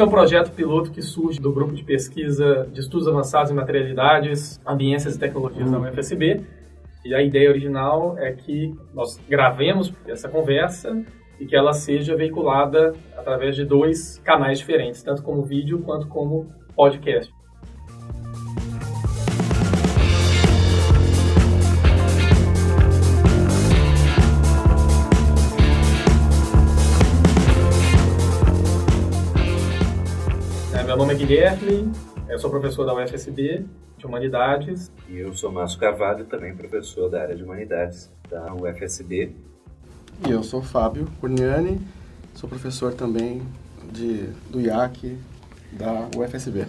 Esse é um projeto piloto que surge do grupo de pesquisa de estudos avançados em materialidades, ambiências e tecnologias da UFSB. E a ideia original é que nós gravemos essa conversa e que ela seja veiculada através de dois canais diferentes, tanto como vídeo quanto como podcast. Nome é Guilherme, eu sou professor da UFSB de Humanidades. E eu sou Márcio Carvalho, também professor da área de Humanidades da UFSB. E eu sou Fábio Curniani, sou professor também de, do IAC da UFSB.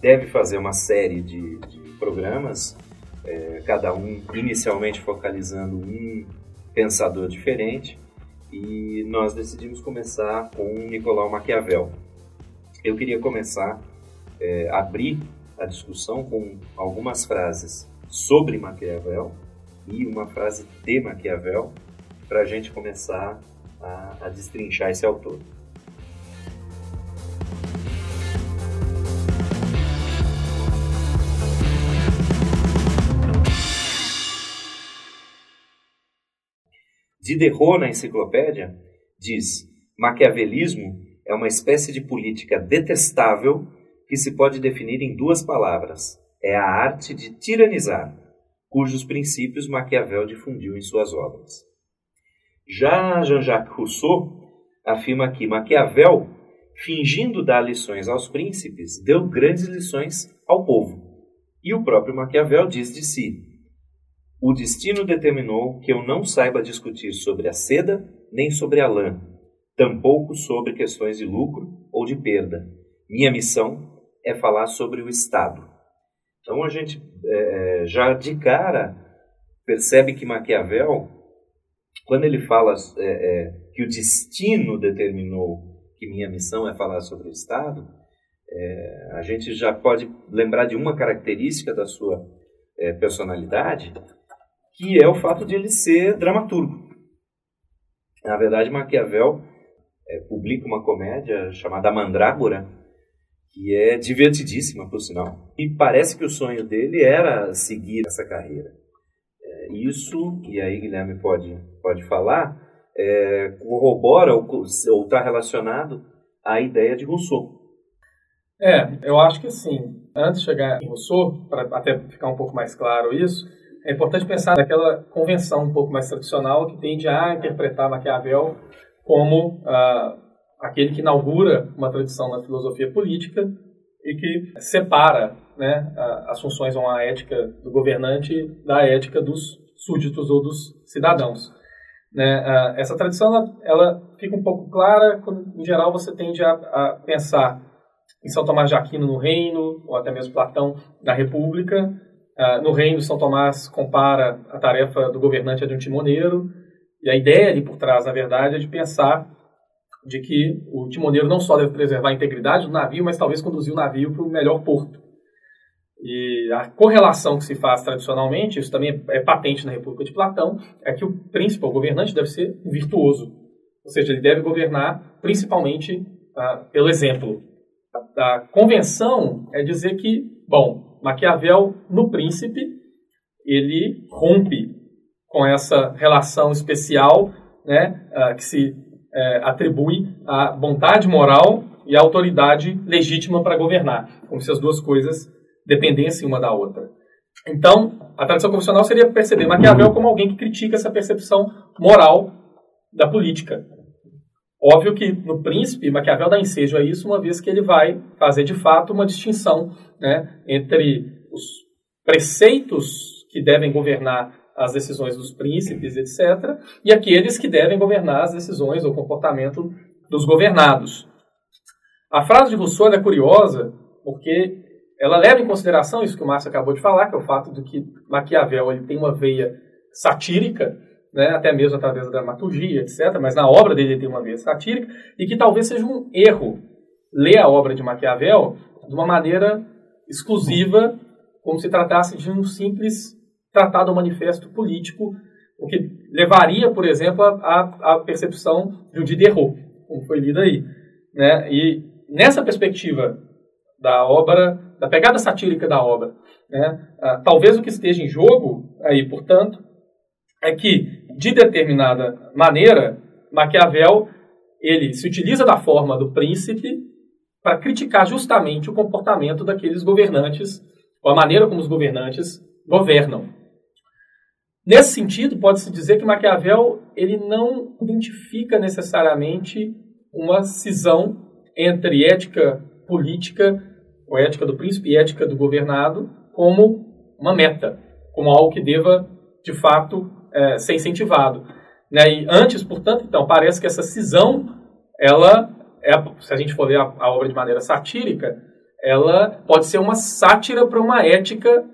Deve fazer uma série de, de programas, é, cada um inicialmente focalizando um pensador diferente, e nós decidimos começar com Nicolau Maquiavel. Eu queria começar, é, abrir a discussão com algumas frases sobre Maquiavel e uma frase de Maquiavel para a gente começar a, a destrinchar esse autor. Diderot, na enciclopédia, diz: Maquiavelismo é uma espécie de política detestável que se pode definir em duas palavras: é a arte de tiranizar, cujos princípios Maquiavel difundiu em suas obras. Já Jean-Jacques Rousseau afirma que Maquiavel, fingindo dar lições aos príncipes, deu grandes lições ao povo. E o próprio Maquiavel diz de si: o destino determinou que eu não saiba discutir sobre a seda nem sobre a lã, tampouco sobre questões de lucro ou de perda. Minha missão é falar sobre o Estado. Então a gente é, é já de cara percebe que Maquiavel, quando ele fala é, é, que o destino determinou que minha missão é falar sobre o Estado, é, a gente já pode lembrar de uma característica da sua é, personalidade, que é o fato de ele ser dramaturgo. Na verdade, Maquiavel é, publica uma comédia chamada Mandrágora, que é divertidíssima, por sinal. E parece que o sonho dele era seguir essa carreira. É, isso, e aí Guilherme pode, pode falar, é, corrobora ou está relacionado à ideia de Rousseau. É, eu acho que sim. Antes de chegar em Rousseau, para até ficar um pouco mais claro isso, é importante pensar naquela convenção um pouco mais tradicional que tende a interpretar Maquiavel como ah, aquele que inaugura uma tradição na filosofia política e que separa né, as funções ou a ética do governante da ética dos súditos ou dos cidadãos. Né? Ah, essa tradição ela, ela, fica um pouco clara quando, em geral, você tende a, a pensar em São Tomás de Aquino no Reino, ou até mesmo Platão na República, Uh, no reino, São Tomás compara a tarefa do governante a de um timoneiro, e a ideia ali por trás, na verdade, é de pensar de que o timoneiro não só deve preservar a integridade do navio, mas talvez conduzir o navio para o melhor porto. E a correlação que se faz tradicionalmente, isso também é patente na República de Platão, é que o príncipe, o governante, deve ser um virtuoso. Ou seja, ele deve governar principalmente uh, pelo exemplo. A, a convenção é dizer que, bom, Maquiavel, no Príncipe, ele rompe com essa relação especial né, uh, que se uh, atribui à vontade moral e à autoridade legítima para governar, como se as duas coisas dependessem uma da outra. Então, a tradição convencional seria perceber Maquiavel como alguém que critica essa percepção moral da política. Óbvio que no Príncipe, Maquiavel dá ensejo a isso, uma vez que ele vai fazer de fato uma distinção né, entre os preceitos que devem governar as decisões dos príncipes, etc., e aqueles que devem governar as decisões ou comportamento dos governados. A frase de Rousseau é curiosa porque ela leva em consideração isso que o Márcio acabou de falar, que é o fato de que Maquiavel ele tem uma veia satírica, né, até mesmo através da dramaturgia, etc., mas na obra dele ele tem uma veia satírica, e que talvez seja um erro lê a obra de Maquiavel de uma maneira exclusiva, como se tratasse de um simples tratado ou manifesto político, o que levaria, por exemplo, à percepção de um Diderot, como foi lido aí. Né? E nessa perspectiva da obra, da pegada satírica da obra, né? Ah, talvez o que esteja em jogo aí, portanto, é que, de determinada maneira, Maquiavel ele se utiliza da forma do príncipe para criticar justamente o comportamento daqueles governantes, ou a maneira como os governantes governam. Nesse sentido, pode-se dizer que Maquiavel ele não identifica necessariamente uma cisão entre ética política, ou ética do príncipe e ética do governado, como uma meta, como algo que deva, de fato, é, ser incentivado. Né? E antes, portanto, então, parece que essa cisão, ela, é, se a gente for ler a, a obra de maneira satírica, ela pode ser uma sátira para uma ética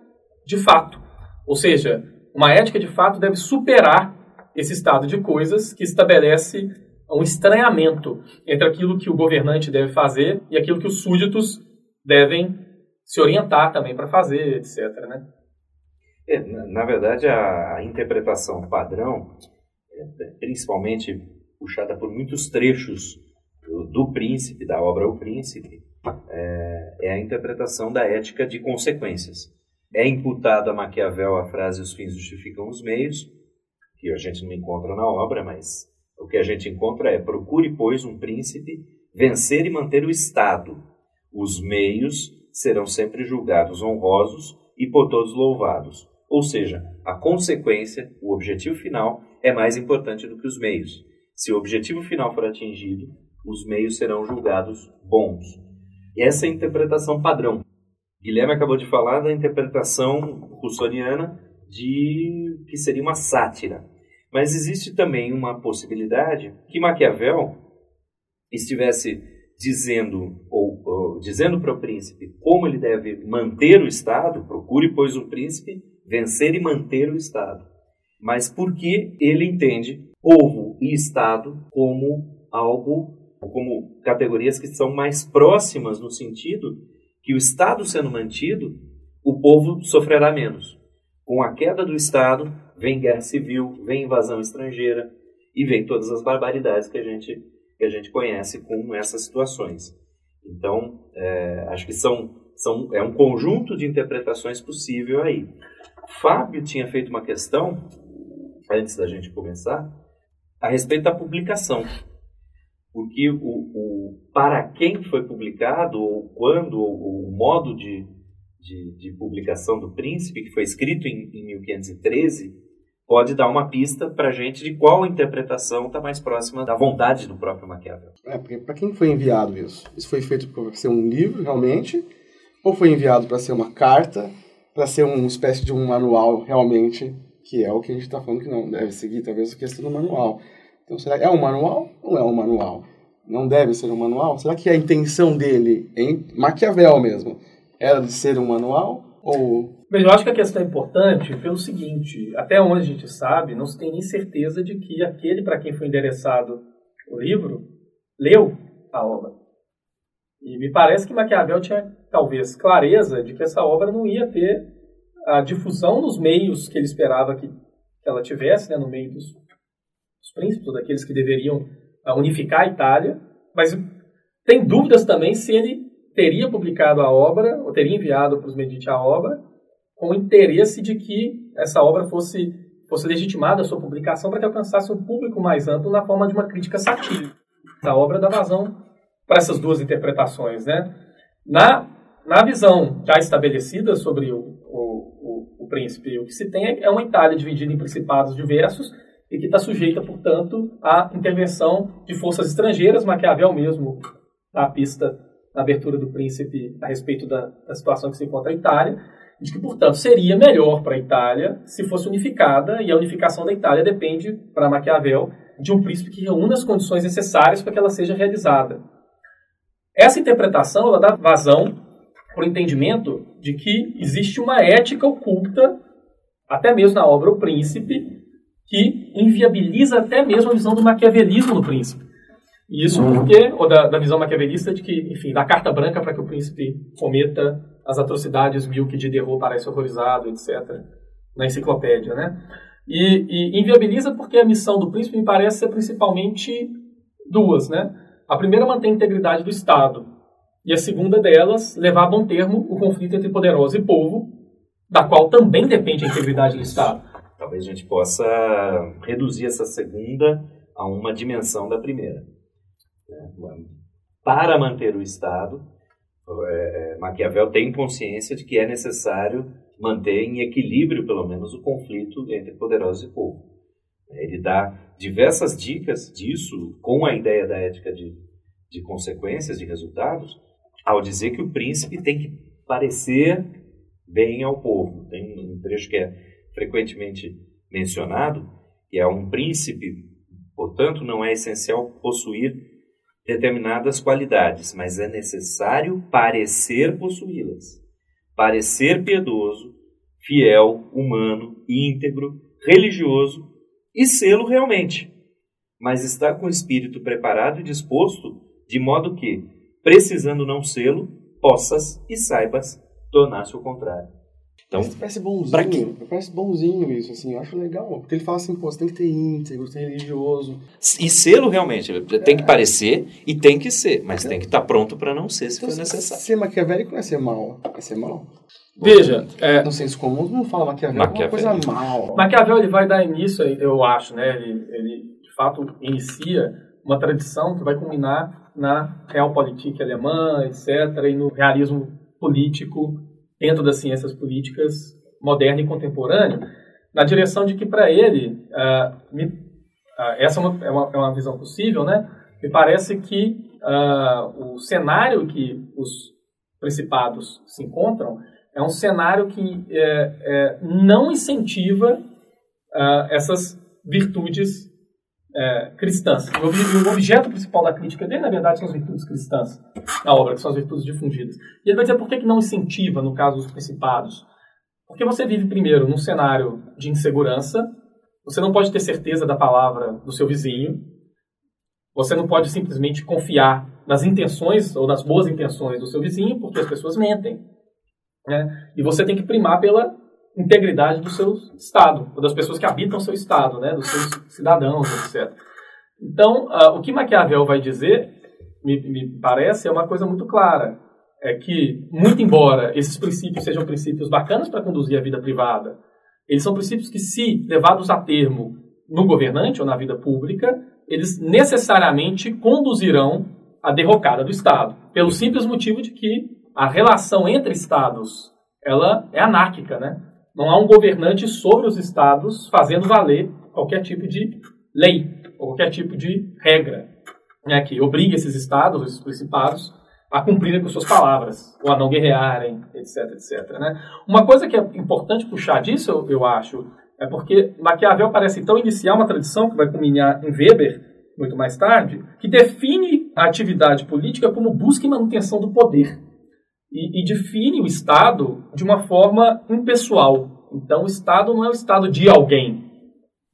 de fato. Ou seja, uma ética de fato deve superar esse estado de coisas que estabelece um estranhamento entre aquilo que o governante deve fazer e aquilo que os súditos devem se orientar também para fazer, etc. Né? É, na verdade, a, a interpretação padrão, é, principalmente puxada por muitos trechos do, do, Príncipe, da obra O Príncipe, é, é a interpretação da ética de consequências. É imputada a Maquiavel a frase os fins justificam os meios, que a gente não encontra na obra, mas o que a gente encontra é procure, pois, um príncipe vencer e manter o Estado. Os meios serão sempre julgados honrosos e por todos louvados. Ou seja, a consequência, o objetivo final, é mais importante do que os meios. Se o objetivo final for atingido, os meios serão julgados bons. Essa é a interpretação padrão. Guilherme acabou de falar da interpretação russoniana de que seria uma sátira. Mas existe também uma possibilidade que Maquiavel estivesse dizendo ou, ou dizendo para o príncipe como ele deve manter o Estado, procure pois um príncipe vencer e manter o Estado. Mas porque ele entende povo e Estado como algo, como categorias que são mais próximas no sentido que o Estado sendo mantido, o povo sofrerá menos. Com a queda do Estado, vem guerra civil, vem invasão estrangeira e vem todas as barbaridades que a gente, que a gente conhece com essas situações. Então, é, acho que são, são, é um conjunto de interpretações possível aí. Fábio tinha feito uma questão, antes da gente começar, a respeito da publicação. Porque o, o para quem foi publicado, ou quando, ou o modo de, de, de, publicação do Príncipe, que foi escrito em, em 1513, pode dar uma pista para a gente de qual interpretação está mais próxima da vontade do próprio Maquiavel. É, porque para quem foi enviado isso? Isso foi feito para ser um livro, realmente? Ou foi enviado para ser uma carta para ser uma espécie de um manual realmente, que é o que a gente está falando que não deve seguir, talvez a questão do manual. Então, será que é um manual ou é um manual? Não deve ser um manual? Será que a intenção dele, em Maquiavel mesmo, era de ser um manual ou... Bem, eu acho que a questão é importante pelo seguinte, até onde a gente sabe, não se tem nem certeza de que aquele para quem foi endereçado o livro leu a obra. E me parece que Maquiavel tinha, talvez, clareza de que essa obra não ia ter a difusão nos meios que ele esperava que, ela tivesse, né, no meio dos, dos príncipes, daqueles que deveriam uh, unificar a Itália. Mas tem dúvidas também se ele teria publicado a obra, ou teria enviado para os Medici a obra, com o interesse de que essa obra fosse, fosse legitimada a sua publicação para que alcançasse um público mais amplo na forma de uma crítica satírica. A obra da vazão para essas duas interpretações. Né? Na, na visão já estabelecida sobre o, o, o, o príncipe, o que se tem é uma Itália dividida em principados diversos e que está sujeita, portanto, à intervenção de forças estrangeiras. Maquiavel mesmo dá a pista na abertura do príncipe a respeito da, da situação que se encontra a Itália, de que, portanto, seria melhor para a Itália se fosse unificada, e a unificação da Itália depende, para Maquiavel, de um príncipe que reúna as condições necessárias para que ela seja realizada. Essa interpretação ela dá vazão para o entendimento de que existe uma ética oculta, até mesmo na obra O Príncipe, que inviabiliza até mesmo a visão do maquiavelismo no príncipe. E isso porque, ou da, da visão maquiavelista de que, enfim, dá carta branca para que o príncipe cometa as atrocidades mil que de derrou parece horrorizado, etc., na enciclopédia, né? E, e inviabiliza porque a missão do príncipe me parece ser principalmente duas, né? A primeira mantém a integridade do Estado, e a segunda delas, levar a bom termo o conflito entre poderoso e povo, da qual também depende a integridade do Estado. Talvez a gente possa reduzir essa segunda a uma dimensão da primeira. Para manter o Estado, é, é, Maquiavel tem consciência de que é necessário manter em equilíbrio, pelo menos, o conflito entre poderosos e povo. Ele dá diversas dicas disso, com a ideia da ética de, de consequências, de resultados, ao dizer que o príncipe tem que parecer bem ao povo. Tem um trecho que é frequentemente mencionado, que é um príncipe, portanto, não é essencial possuir determinadas qualidades, mas é necessário parecer possuí-las. Parecer piedoso, fiel, humano, íntegro, religioso e sê-lo realmente. Mas está com o espírito preparado e disposto, de modo que, precisando não sê-lo, possas e saibas tornar-se o contrário. Então, Mas parece bonzinho. Parece bonzinho isso, assim. Eu acho legal. Porque ele fala assim, pô, você tem que ter íntegro, ter religioso. E sê-lo realmente. Tem que é. parecer e tem que ser. Mas é. tem que estar pronto para não ser, se então, for necessário. Ser maquiavélico não é ser mal. É ser mal. Veja, é, no senso comum não fala Maquiavel, Maquiavel. é uma coisa mal. Maquiavel ele vai dar início, eu acho, né? Ele, ele de fato inicia uma tradição que vai culminar na Realpolitik alemã, etc., e no realismo político dentro das ciências políticas moderna e contemporânea, na direção de que, para ele, uh, me, uh, essa é uma, é, uma, é uma, visão possível, né? Me parece que uh, o cenário que os principados se encontram é um cenário que é, é, não incentiva essas virtudes é, cristãs. E o, objeto principal da crítica dele, na verdade, são as virtudes cristãs na obra, que são as virtudes difundidas. E ele vai dizer por que, que não incentiva, no caso dos principados. Porque você vive, primeiro, num cenário de insegurança, você não pode ter certeza da palavra do seu vizinho, você não pode simplesmente confiar nas intenções ou nas boas intenções do seu vizinho, porque as pessoas mentem. Né? E você tem que primar pela integridade do seu Estado, ou das pessoas que habitam o seu Estado, né, dos seus cidadãos, etc. Então, uh, o que Maquiavel vai dizer, me, me, parece, é uma coisa muito clara. É que, muito embora esses princípios sejam princípios bacanas para conduzir a vida privada, eles são princípios que, se levados a termo no governante ou na vida pública, eles necessariamente conduzirão à derrocada do Estado, pelo simples motivo de que a relação entre Estados ela é anárquica, né? Não há um governante sobre os estados fazendo valer qualquer tipo de lei, qualquer tipo de regra, né, que obrigue esses estados, esses principados, a cumprirem com suas palavras, ou a não guerrearem, etc, etc. Né? Uma coisa que é importante puxar disso, eu, eu acho, é porque Maquiavel parece então iniciar uma tradição que vai culminar em Weber, muito mais tarde, que define a atividade política como busca e manutenção do poder e, e define o Estado de uma forma impessoal. Então, o Estado não é o Estado de alguém,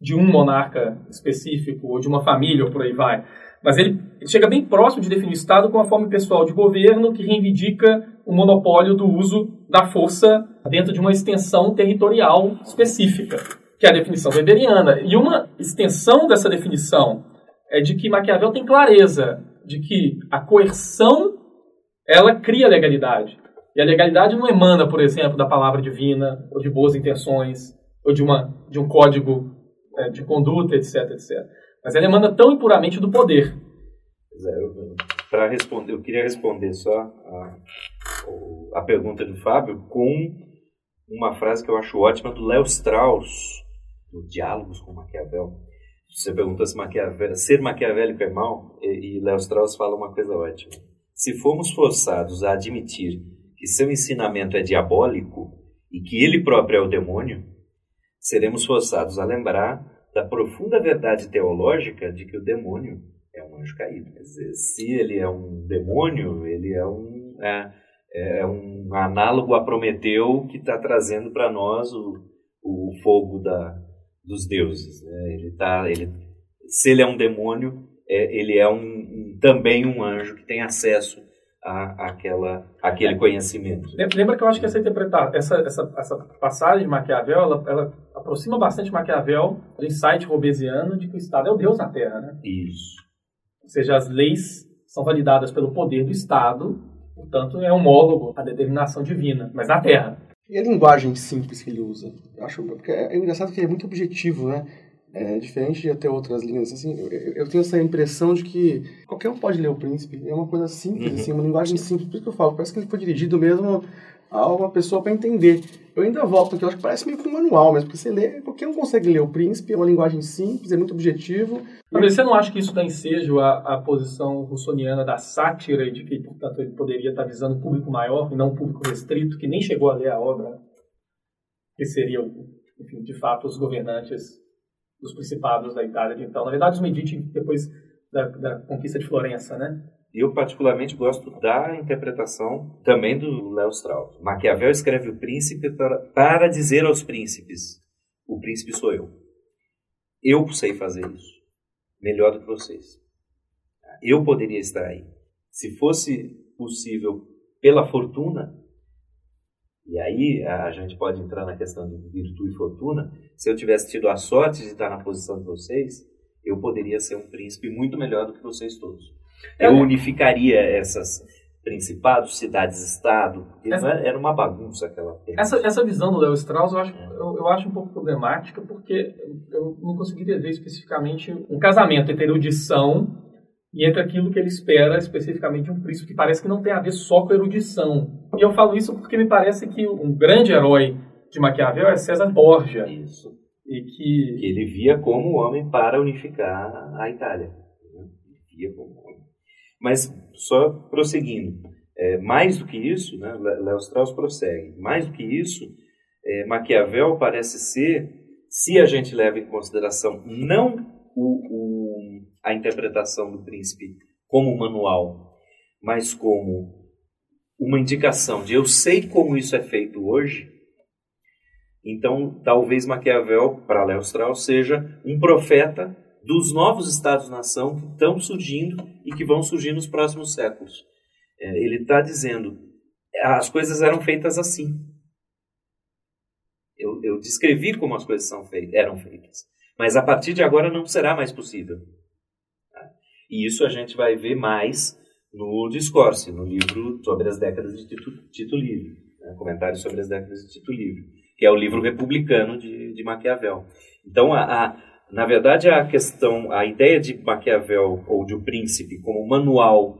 de um monarca específico, ou de uma família, ou por aí vai. Mas ele, ele chega bem próximo de definir o Estado com uma forma pessoal de governo que reivindica o monopólio do uso da força dentro de uma extensão territorial específica, que é a definição weberiana. E uma extensão dessa definição é de que Maquiavel tem clareza de que a coerção ela cria legalidade. E a legalidade não emana, por exemplo, da palavra divina, ou de boas intenções, ou de, uma, de um código é, de conduta, etc, etc. Mas ela emana tão impuramente do poder. É, Para responder, eu queria responder só a, a pergunta do Fábio com uma frase que eu acho ótima do Léo Strauss, do Diálogos com Maquiavel. Você perguntou se Maquiavel, ser maquiavélico é mal, e, e Léo Strauss fala uma coisa ótima se formos forçados a admitir que seu ensinamento é diabólico e que ele próprio é o demônio, seremos forçados a lembrar da profunda verdade teológica de que o demônio é um anjo caído. Quer dizer, se ele é um demônio, ele é um, é, é um análogo a Prometeu que está trazendo para nós o, o fogo da, dos deuses. Né? Ele tá, ele, se ele é um demônio, é, ele é um, um também um anjo que tem acesso a, àquela, àquele conhecimento. Lembra que eu acho que essa interpretação, essa, essa, essa passagem de Maquiavel, ela, ela aproxima bastante Maquiavel do insight robesiano de que o Estado é o Deus na Terra, né? Isso. Ou seja, as leis são validadas pelo poder do Estado, portanto é homólogo à determinação divina, mas na Terra. E a linguagem simples que ele usa? Eu acho porque é engraçado que ele é muito objetivo, né? É diferente de até outras linhas. Assim, eu, eu, tenho essa impressão de que qualquer um pode ler o Príncipe. É uma coisa simples, uhum. assim, uma linguagem simples. Por isso que eu falo, parece que ele foi dirigido mesmo a uma pessoa para entender. Eu ainda volto aqui, eu acho que parece meio que um manual mesmo, porque você lê, qualquer um consegue ler o Príncipe, é uma linguagem simples, é muito objetivo. Mas você não acha que isso dá ensejo à, à posição russoniana da sátira e de que, portanto, ele poderia estar visando um público maior e não um público restrito, que nem chegou a ler a obra, que seria, enfim, de fato, os governantes dos principados da Itália de então. Na verdade, os Medici, depois da, da conquista de Florença, né? Eu particularmente gosto da interpretação também do Léo Strauss. Maquiavel escreve o príncipe para, para dizer aos príncipes: o príncipe sou eu. Eu sei fazer isso melhor do que vocês. Eu poderia estar aí. Se fosse possível pela fortuna, e aí a gente pode entrar na questão de virtude e fortuna. Se eu tivesse tido a sorte de estar na posição de vocês, eu poderia ser um príncipe muito melhor do que vocês todos. É eu unificaria essas principados, cidades-estado. Essa, era uma bagunça aquela. Essa, essa visão do Leo Strauss eu acho, é. eu, eu, acho um pouco problemática porque eu não conseguiria ver especificamente um casamento entre erudição e entre aquilo que ele espera especificamente de um príncipe, que parece que não tem a ver só com erudição. E eu falo isso porque me parece que um grande herói de Maquiavel é César Borgia. Isso. E que... que ele via como homem para unificar a Itália. Né? Via como homem. Mas, só prosseguindo, é, mais do que isso, né, Léo Strauss prossegue, mais do que isso, é, Maquiavel parece ser, se a gente leva em consideração não o, o a interpretação do príncipe como manual, mas como uma indicação de eu sei como isso é feito hoje, então talvez Maquiavel, para Léo Strauss, seja um profeta dos novos estados-nação que estão surgindo e que vão surgir nos próximos séculos. É, ele está dizendo, as coisas eram feitas assim. Eu, eu descrevi como as coisas são feitas, eram feitas. Mas a partir de agora não será mais possível. E isso a gente vai ver mais no Discourse, no livro sobre as décadas de Tito, Tito Livre, né? comentários sobre as décadas de Tito Livre, que é o livro republicano de, de Maquiavel. Então, a, a, na verdade, a questão, a ideia de Maquiavel ou de O Príncipe como manual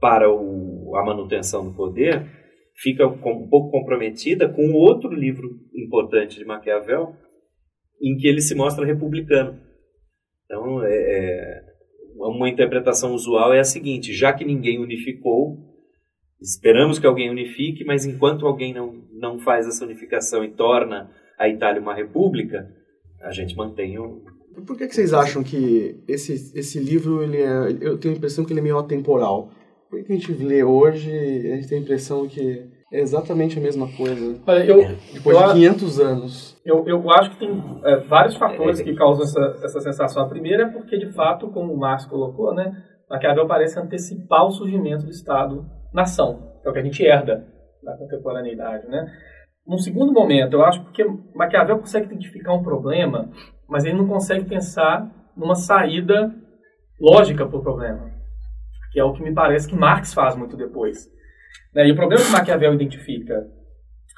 para o, a manutenção do poder fica um pouco comprometida com outro livro importante de Maquiavel, em que ele se mostra republicano. Então, é, é uma interpretação usual é a seguinte: já que ninguém unificou, esperamos que alguém unifique, mas enquanto alguém não, não faz essa unificação e torna a Itália uma república, a gente mantém o. Por que, que vocês acham que esse, esse livro, ele é, eu tenho a impressão que ele é meio atemporal? Por que a gente lê hoje a gente tem a impressão que é exatamente a mesma coisa. Olha, eu, depois eu, de 500 anos. Eu, eu acho que tem é, vários fatores que causam essa, essa sensação. A primeira é porque, de fato, como o Marx colocou, né, Maquiavel parece antecipar o surgimento do Estado-nação, que é o que a gente herda da contemporaneidade. Né? Num segundo momento, eu acho que Maquiavel consegue identificar um problema, mas ele não consegue pensar numa saída lógica para o problema, que é o que me parece que Marx faz muito depois. Né? E o problema que Maquiavel identifica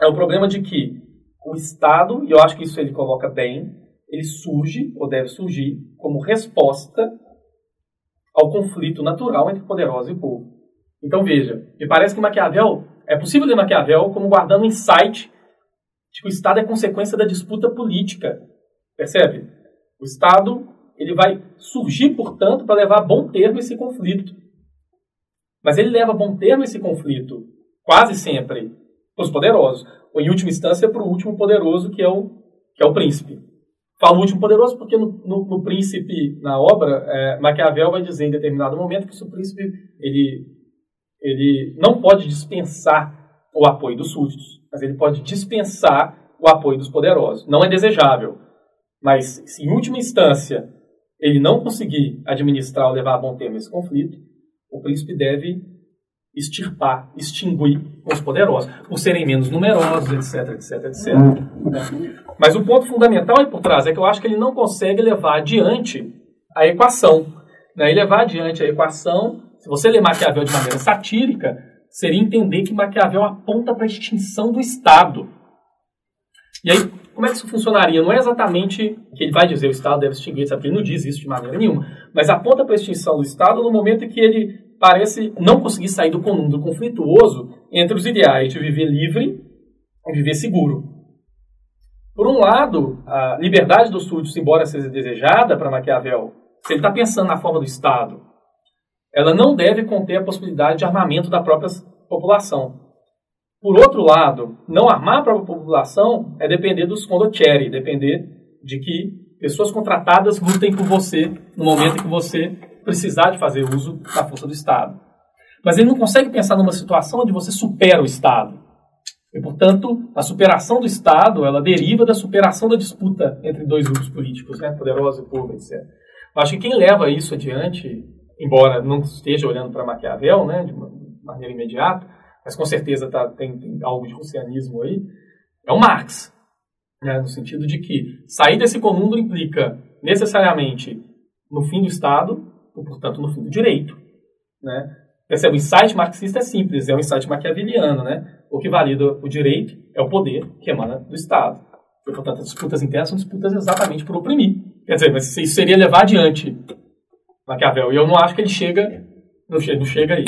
é o problema de que o Estado, e eu acho que isso ele coloca bem, ele surge, ou deve surgir, como resposta ao conflito natural entre o poderoso e povo. Então veja, me parece que Maquiavel, é possível ler Maquiavel como guardando um insight de que o Estado é consequência da disputa política. Percebe? O Estado ele vai surgir, portanto, para levar a bom termo esse conflito. Mas ele leva a bom termo esse conflito, quase sempre, para os poderosos. Ou, em última instância, para o último poderoso, que é o, que é o príncipe. Falo último poderoso porque no, no, no príncipe, na obra, é, Maquiavel vai dizer em determinado momento que o príncipe ele, ele não pode dispensar o apoio dos súditos, mas ele pode dispensar o apoio dos poderosos. Não é desejável. Mas, se em última instância ele não conseguir administrar ou levar a bom termo esse conflito, o príncipe deve extirpar, extinguir os poderosos, por serem menos numerosos, etc, etc, etc. Né? Mas o ponto fundamental aí por trás é que eu acho que ele não consegue levar adiante a equação. Né? E levar adiante a equação, se você ler Maquiavel de maneira satírica, seria entender que Maquiavel aponta para a extinção do Estado. E aí, como é que isso funcionaria? Não é exatamente que ele vai dizer o Estado deve extinguir, sabe? ele não diz isso de maneira nenhuma, mas aponta para a extinção do Estado no momento em que ele parece não conseguir sair do conúnduro conflituoso entre os ideais de viver livre e viver seguro. Por um lado, a liberdade dos súditos, embora seja desejada para Maquiavel, se ele está pensando na forma do Estado, ela não deve conter a possibilidade de armamento da própria população. Por outro lado, não armar a própria população é depender dos condottieri, depender de que pessoas contratadas lutem por você no momento em que você precisar de fazer uso da força do Estado. Mas ele não consegue pensar numa situação onde você supera o Estado. E, portanto, a superação do Estado, ela deriva da superação da disputa entre dois grupos políticos, né, poderoso e povo, etc. Eu acho que quem leva isso adiante, embora não esteja olhando para Maquiavel, né, de uma maneira imediata, mas com certeza tá, tem, tem algo de russianismo aí, é o Marx. Né, no sentido de que sair desse conúnduro implica necessariamente no fim do Estado, ou, portanto, no fim do direito. Né? Percebe, o insight marxista é simples, é um insight maquiaveliano. Né? O que valida o direito é o poder que emana do Estado. E, portanto, as disputas internas são disputas exatamente por oprimir. Quer dizer, mas isso seria levar adiante Maquiavel. E eu não acho que ele chega, não chega, não chega aí.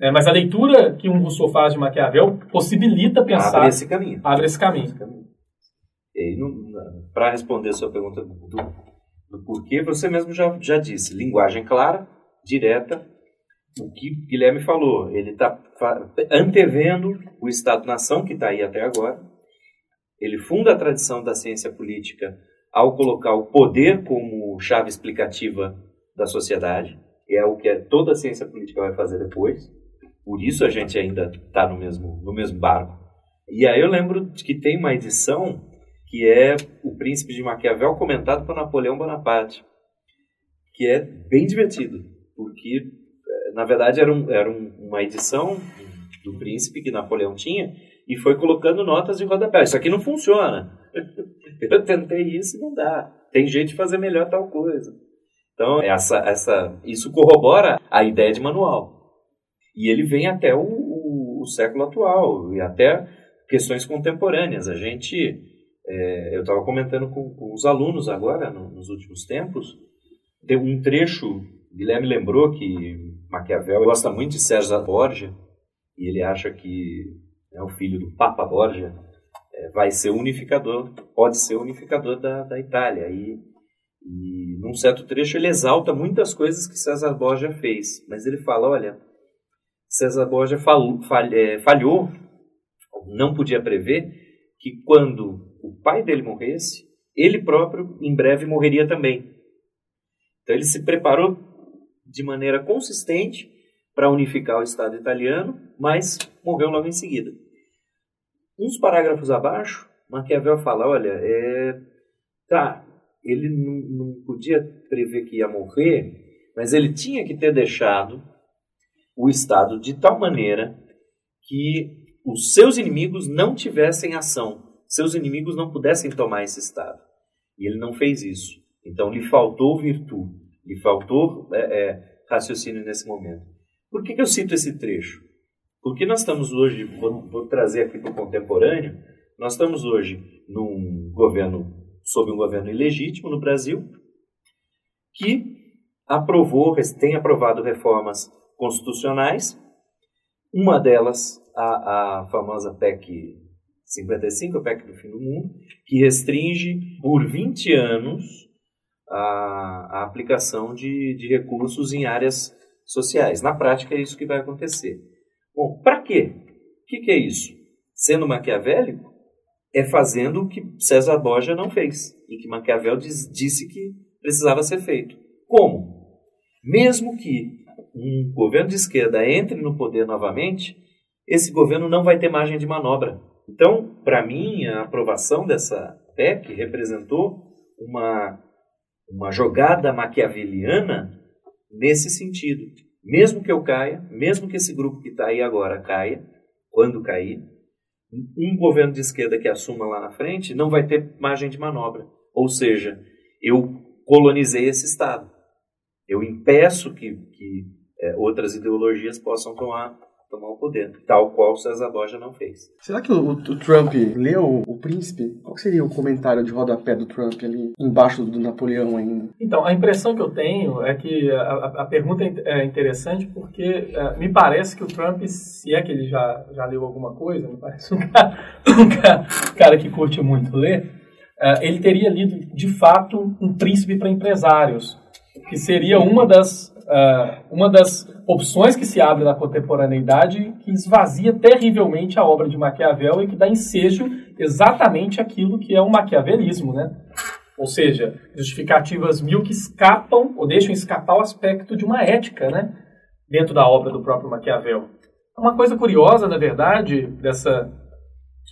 É, mas a leitura que um Rousseau faz de Maquiavel possibilita pensar... Abre esse caminho. Abre esse caminho. Para responder a sua pergunta do do porquê, você mesmo já, já disse. Linguagem clara, direta. O que Guilherme falou, ele está antevendo o Estado-nação que está aí até agora. Ele funda a tradição da ciência política ao colocar o poder como chave explicativa da sociedade. É o que toda a ciência política vai fazer depois. Por isso a gente ainda está no mesmo, no mesmo barco. E aí eu lembro que tem uma edição que é O Príncipe de Maquiavel comentado por Napoleão Bonaparte, que é bem divertido, porque eh, na verdade era, um, era um, uma edição do Príncipe que Napoleão tinha e foi colocando notas de rodapé. Isso aqui não funciona. Eu tentei isso e não dá. Tem jeito de fazer melhor tal coisa. Então, essa, essa, isso corrobora a ideia de manual. E ele vem até o, o, o século atual e até questões contemporâneas. A gente é, eu estava comentando com, com, os alunos agora, no, nos últimos tempos, tem um trecho, Guilherme lembrou que Maquiavel gosta muito de César Borgia, e ele acha que é o filho do Papa Borgia, é, vai ser unificador, pode ser unificador da, da Itália. E, e num certo trecho ele exalta muitas coisas que César Borgia fez, mas ele fala, olha, César Borgia falou, é, falhou, não podia prever que quando o pai dele morresse, ele próprio em breve morreria também. Então ele se preparou de maneira consistente para unificar o Estado italiano, mas morreu logo em seguida. Uns parágrafos abaixo, Maquiavel fala: olha, é, tá, ele não, não podia prever que ia morrer, mas ele tinha que ter deixado o Estado de tal maneira que os seus inimigos não tivessem ação seus inimigos não pudessem tomar esse estado. E ele não fez isso. Então lhe faltou virtude, lhe faltou é, é, raciocínio nesse momento. Por que, que eu cito esse trecho? Porque nós estamos hoje, vou, vou trazer aqui para o contemporâneo, nós estamos hoje num governo, sob um governo ilegítimo no Brasil, que aprovou, tem aprovado reformas constitucionais, uma delas, a, a famosa PEC 55, o PEC do Fim do Mundo, que restringe por 20 anos a, a aplicação de, de recursos em áreas sociais. Na prática, é isso que vai acontecer. Bom, para quê? O que, que é isso? Sendo maquiavélico, é fazendo o que César Borgia não fez e que Maquiavel diz, disse que precisava ser feito. Como? Mesmo que um governo de esquerda entre no poder novamente, esse governo não vai ter margem de manobra. Então, para mim, a aprovação dessa PEC representou uma, uma jogada maquiaveliana nesse sentido. mesmo que eu caia, mesmo que esse grupo que está aí agora caia, quando cair, um governo de esquerda que assuma lá na frente não vai ter margem de manobra. Ou seja, eu colonizei esse Estado. Eu impeço que, que é, outras ideologias possam tomar tomar o poder, tal qual César Borja não fez. Será que o, o Trump leu o Príncipe? Qual seria o comentário de rodapé do Trump ali embaixo do Napoleão ainda? Então, a impressão que eu tenho é que a, a pergunta é interessante porque uh, me parece que o Trump, se é que ele já, já leu alguma coisa, me parece um cara, um cara, cara que curte muito ler, uh, ele teria lido de fato um Príncipe para Empresários, que seria uma das uh, uma das opções que se abre na contemporaneidade que esvazia terrivelmente a obra de Maquiavel e que dá ensejo exatamente aquilo que é o maquiavelismo, né? Ou seja, justificativas mil que escapam ou deixam escapar o aspecto de uma ética, né? Dentro da obra do próprio Maquiavel. Uma coisa curiosa, na verdade, dessa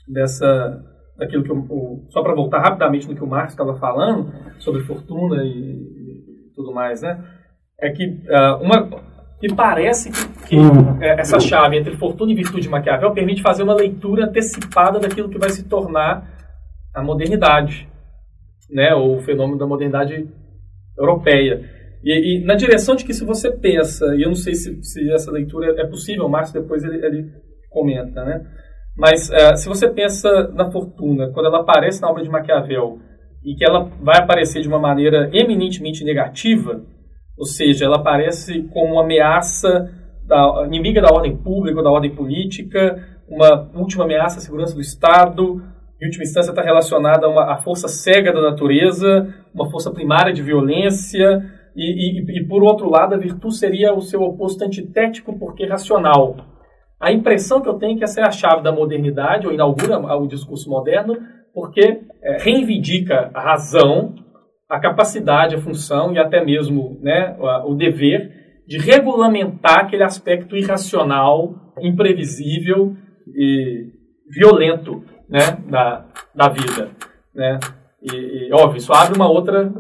dessa daquilo que o, o só para voltar rapidamente no que o Marx estava falando sobre fortuna e, e tudo mais, né? É que uh, uma me parece que, que hum. é, essa chave entre fortuna e virtude de Maquiavel permite fazer uma leitura antecipada daquilo que vai se tornar a modernidade, né, ou o fenômeno da modernidade europeia. E, e, na direção de que se você pensa, e eu não sei se, se essa leitura é possível, o Márcio depois ele, ele comenta, né? Mas uh, se você pensa na fortuna, quando ela aparece na obra de Maquiavel, e que ela vai aparecer de uma maneira eminentemente negativa, ou seja, ela aparece como uma ameaça da, inimiga da ordem pública, da ordem política, uma última ameaça à segurança do Estado, em última instância está relacionada a uma a força cega da natureza, uma força primária de violência, e, e, e, por outro lado a virtude seria o seu oposto antitético porque racional. A impressão que eu tenho é que essa é a chave da modernidade, ou inaugura o discurso moderno, porque é, reivindica a razão a capacidade, a função e até mesmo né, o dever de regulamentar aquele aspecto irracional, imprevisível e violento né, da, da vida. Né? E, e, óbvio, isso abre uma outra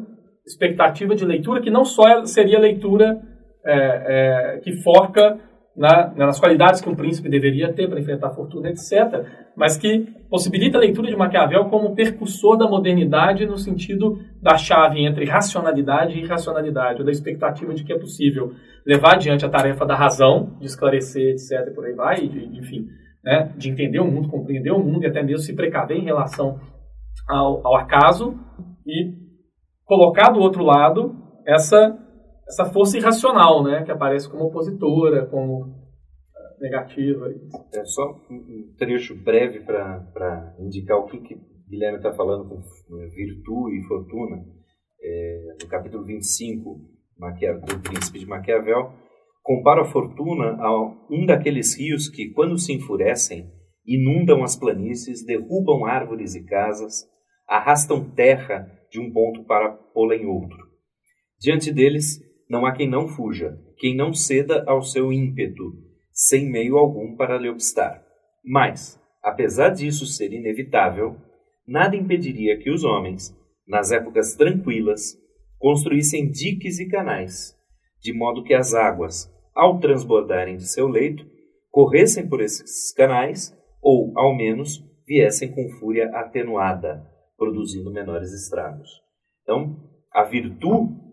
expectativa de leitura que não só seria leitura é, é, que foca na, nas qualidades que um príncipe deveria ter para enfrentar a fortuna, etc., mas que possibilita a leitura de Maquiavel como percussor da modernidade no sentido da chave entre racionalidade e irracionalidade, ou da expectativa de que é possível levar adiante a tarefa da razão, de esclarecer, etc., e por aí vai, e enfim, né, de entender o mundo, compreender o mundo e até mesmo se precaver em relação ao, ao acaso e colocar do outro lado essa essa força irracional, né, que aparece como opositora, como eh, negativa. É só um trecho breve para indicar o que, que Guilherme está falando com eh, virtude e fortuna. É, no capítulo 25 do Príncipe de Maquiavel, compara a fortuna a um daqueles rios que, quando se enfurecem, inundam as planícies, derrubam árvores e casas, arrastam terra de um ponto para pô-la em outro. Diante deles, não há quem não fuja, quem não ceda ao seu ímpeto, sem meio algum para lhe obstar. Mas, apesar disso ser inevitável, nada impediria que os homens, nas épocas tranquilas, construíssem diques e canais, de modo que as águas, ao transbordarem de seu leito, corressem por esses canais ou, ao menos, viessem com fúria atenuada, produzindo menores estragos. Então, a virtude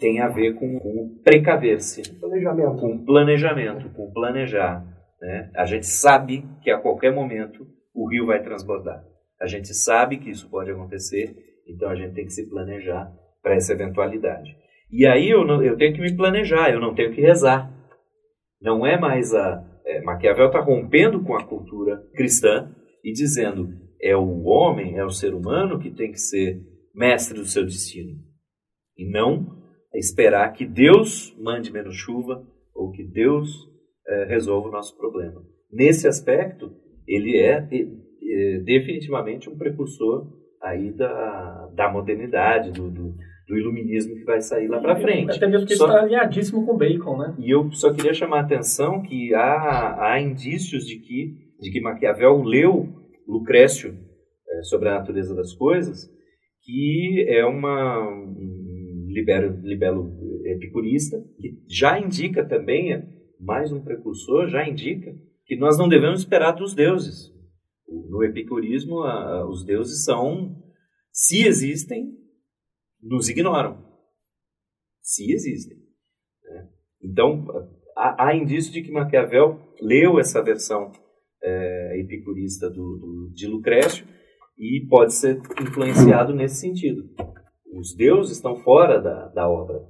tem a ver com, o precaver-se. Planejamento. Com planejamento, com planejar. Né? A gente sabe que a qualquer momento o rio vai transbordar. A gente sabe que isso pode acontecer, então a gente tem que se planejar para essa eventualidade. E aí eu, não, eu tenho que me planejar, eu não tenho que rezar. Não é mais a. É, Maquiavel está rompendo com a cultura cristã e dizendo é o homem, é o ser humano que tem que ser mestre do seu destino. E não esperar que Deus mande menos chuva ou que Deus é, resolva o nosso problema. Nesse aspecto, ele é, é, definitivamente um precursor aí da, da modernidade, do, do, do iluminismo que vai sair lá para frente. Até mesmo que só, está alinhadíssimo com Bacon, né? E eu só queria chamar a atenção que há, há indícios de que, de que Maquiavel leu Lucrécio é, sobre a natureza das coisas, que é uma, libero, libelo epicurista, que já indica também, mais um precursor, já indica que nós não devemos esperar dos deuses. No epicurismo, a, os deuses são, se existem, nos ignoram. Se existem. Né? Então, há, há indício de que Maquiavel leu essa versão é, epicurista do, do, de Lucrécio e pode ser influenciado nesse sentido. Os deuses estão fora da, da obra,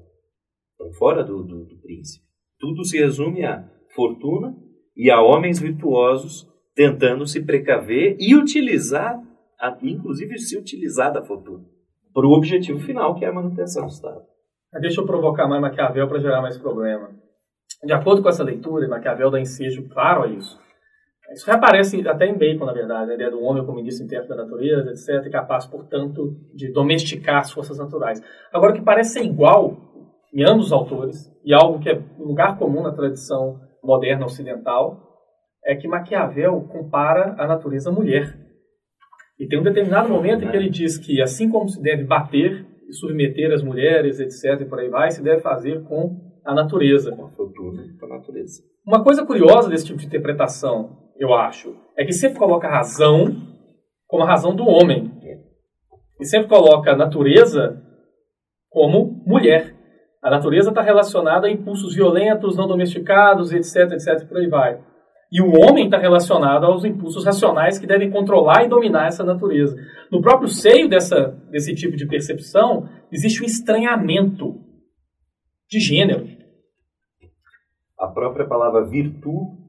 estão fora do, do, do príncipe. Tudo se resume a fortuna e a homens virtuosos tentando se precaver e utilizar, inclusive se utilizar da fortuna, para o objetivo final, que é a manutenção do Estado. Deixa eu provocar mais Maquiavel para gerar mais problema. De acordo com essa leitura, Maquiavel dá ensejo claro a isso. Isso reaparece até em Bacon, na verdade, a ideia do homem como início intérprete da natureza, etc., capaz, portanto, de domesticar as forças naturais. Agora, o que parece ser igual em ambos os autores, e algo que é um lugar comum na tradição moderna ocidental, é que Maquiavel compara a natureza à mulher. E tem um determinado momento em que ele diz que, assim como se deve bater e submeter as mulheres, etc., e por aí vai, se deve fazer com a natureza. Com a natureza. Uma coisa curiosa desse tipo de interpretação eu acho, é que sempre coloca a razão como a razão do homem. E sempre coloca a natureza como mulher. A natureza está relacionada a impulsos violentos, não domesticados, etc, etc, por aí vai. E o homem está relacionado aos impulsos racionais que devem controlar e dominar essa natureza. No próprio seio dessa, desse tipo de percepção, existe um estranhamento de gênero. A própria palavra virtude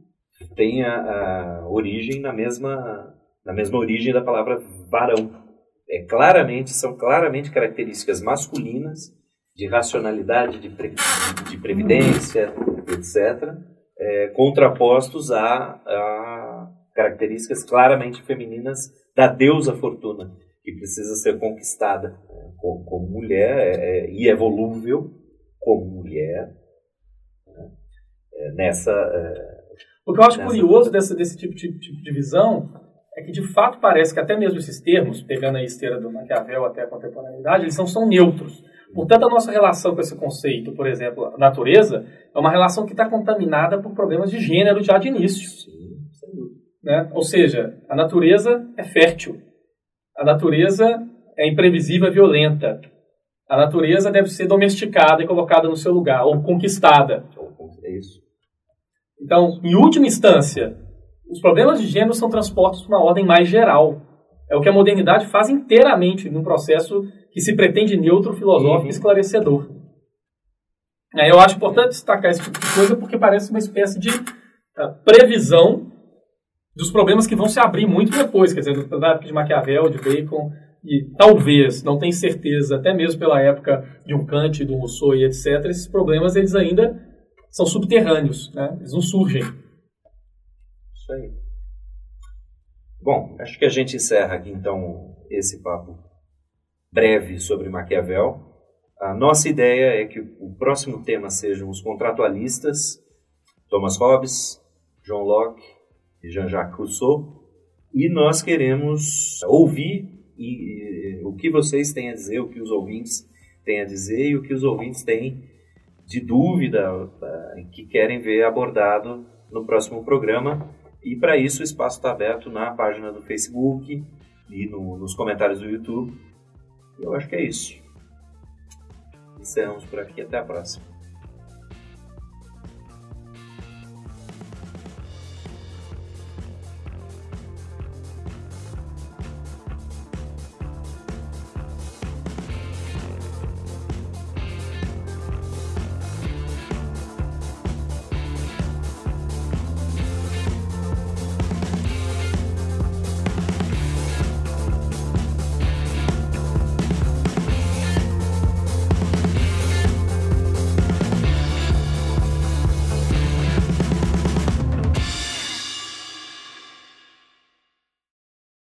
tem a, a, origem na mesma, na mesma origem da palavra varão. É claramente, são claramente características masculinas de racionalidade, de, pre, de, previdência, etc., é, contrapostos a, a características claramente femininas da deusa fortuna, que precisa ser conquistada né, como, como, mulher é, e é volúvel como mulher né, é, nessa é, o que eu acho curioso dessa, desse tipo de, tipo de visão é que, de fato, parece que até mesmo esses termos, pegando a esteira do Maquiavel até a contemporaneidade, eles não são neutros. Portanto, a nossa relação com esse conceito, por exemplo, a natureza, é uma relação que está contaminada por problemas de gênero já de início. Né? Ou seja, a natureza é fértil. A natureza é imprevisível e violenta. A natureza deve ser domesticada e colocada no seu lugar, ou conquistada. Então, em última instância, os problemas de gênero são transpostos para uma ordem mais geral. É o que a modernidade faz inteiramente num processo que se pretende neutro, filosófico e uhum. esclarecedor. É, eu acho importante destacar esse tipo de coisa porque parece uma espécie de uh, previsão dos problemas que vão se abrir muito depois, quer dizer, da época de Maquiavel, de Bacon, e talvez, não tenho certeza, até mesmo pela época de um Kant, do Rousseau e etc., esses problemas eles ainda são subterrâneos, né? eles não surgem. Isso aí. Bom, acho que a gente encerra aqui então esse papo breve sobre Maquiavel. A nossa ideia é que o próximo tema sejam os contratualistas, Thomas Hobbes, John Locke e Jean-Jacques Rousseau, e nós queremos ouvir e, e, o que vocês têm a dizer, o que os ouvintes têm a dizer e o que os ouvintes têm de dúvida uh, que querem ver abordado no próximo programa. E para isso o espaço está aberto na página do Facebook e no, nos comentários do YouTube. Eu acho que é isso. Encerramos por aqui. Até a próxima.